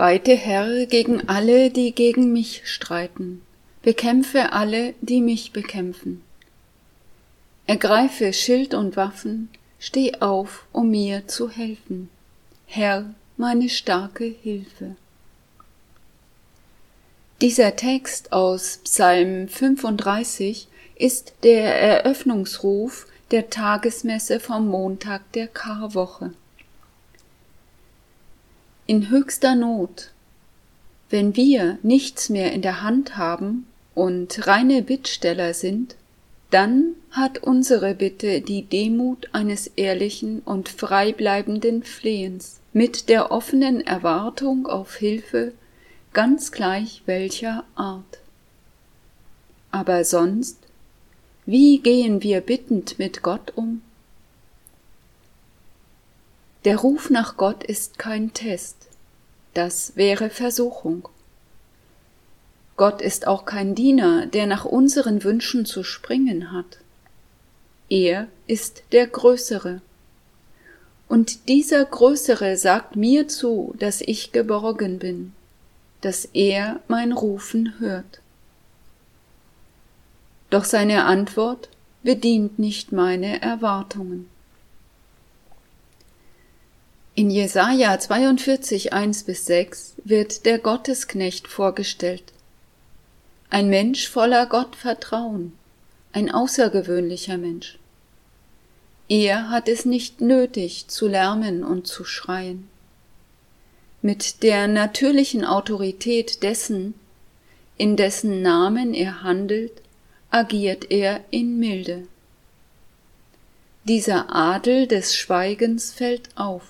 Streite, Herr, gegen alle, die gegen mich streiten, bekämpfe alle, die mich bekämpfen. Ergreife Schild und Waffen, steh auf, um mir zu helfen. Herr, meine starke Hilfe. Dieser Text aus Psalm 35 ist der Eröffnungsruf der Tagesmesse vom Montag der Karwoche. In höchster Not, wenn wir nichts mehr in der Hand haben und reine Bittsteller sind, dann hat unsere Bitte die Demut eines ehrlichen und freibleibenden Flehens mit der offenen Erwartung auf Hilfe, ganz gleich welcher Art. Aber sonst, wie gehen wir bittend mit Gott um? Der Ruf nach Gott ist kein Test, das wäre Versuchung. Gott ist auch kein Diener, der nach unseren Wünschen zu springen hat. Er ist der Größere. Und dieser Größere sagt mir zu, dass ich geborgen bin, dass er mein Rufen hört. Doch seine Antwort bedient nicht meine Erwartungen. In Jesaja 42, 1 bis 6 wird der Gottesknecht vorgestellt. Ein Mensch voller Gottvertrauen, ein außergewöhnlicher Mensch. Er hat es nicht nötig zu lärmen und zu schreien. Mit der natürlichen Autorität dessen, in dessen Namen er handelt, agiert er in Milde. Dieser Adel des Schweigens fällt auf.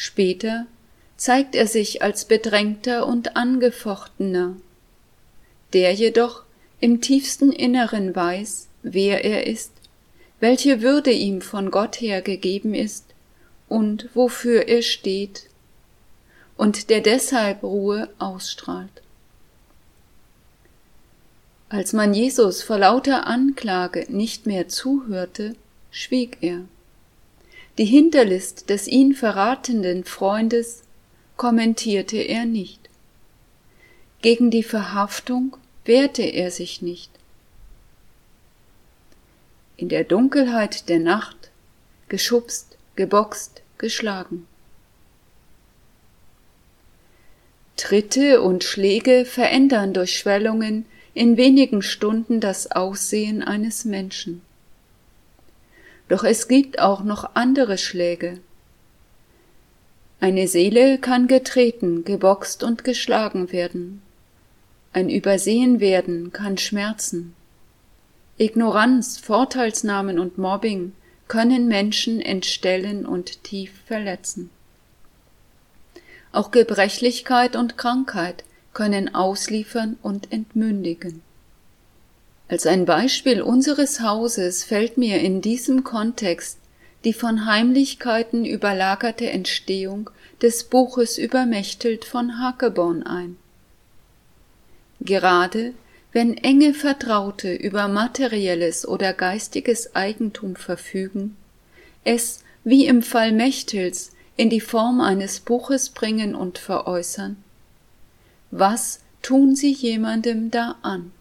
Später zeigt er sich als bedrängter und angefochtener, der jedoch im tiefsten Inneren weiß, wer er ist, welche Würde ihm von Gott her gegeben ist und wofür er steht, und der deshalb Ruhe ausstrahlt. Als man Jesus vor lauter Anklage nicht mehr zuhörte, schwieg er. Die Hinterlist des ihn verratenden Freundes kommentierte er nicht. Gegen die Verhaftung wehrte er sich nicht. In der Dunkelheit der Nacht geschubst, geboxt, geschlagen. Tritte und Schläge verändern durch Schwellungen in wenigen Stunden das Aussehen eines Menschen. Doch es gibt auch noch andere Schläge. Eine Seele kann getreten, geboxt und geschlagen werden. Ein Übersehenwerden kann schmerzen. Ignoranz, Vorteilsnahmen und Mobbing können Menschen entstellen und tief verletzen. Auch Gebrechlichkeit und Krankheit können ausliefern und entmündigen. Als ein Beispiel unseres Hauses fällt mir in diesem Kontext die von Heimlichkeiten überlagerte Entstehung des Buches Übermächtelt von Hakeborn ein. Gerade wenn enge Vertraute über materielles oder geistiges Eigentum verfügen, es, wie im Fall Mechtels, in die Form eines Buches bringen und veräußern, was tun sie jemandem da an?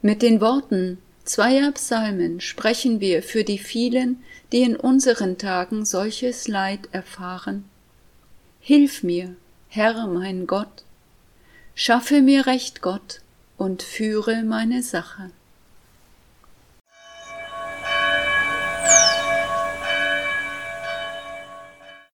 Mit den Worten zweier Psalmen sprechen wir für die vielen, die in unseren Tagen solches Leid erfahren. Hilf mir, Herr mein Gott, schaffe mir Recht Gott und führe meine Sache.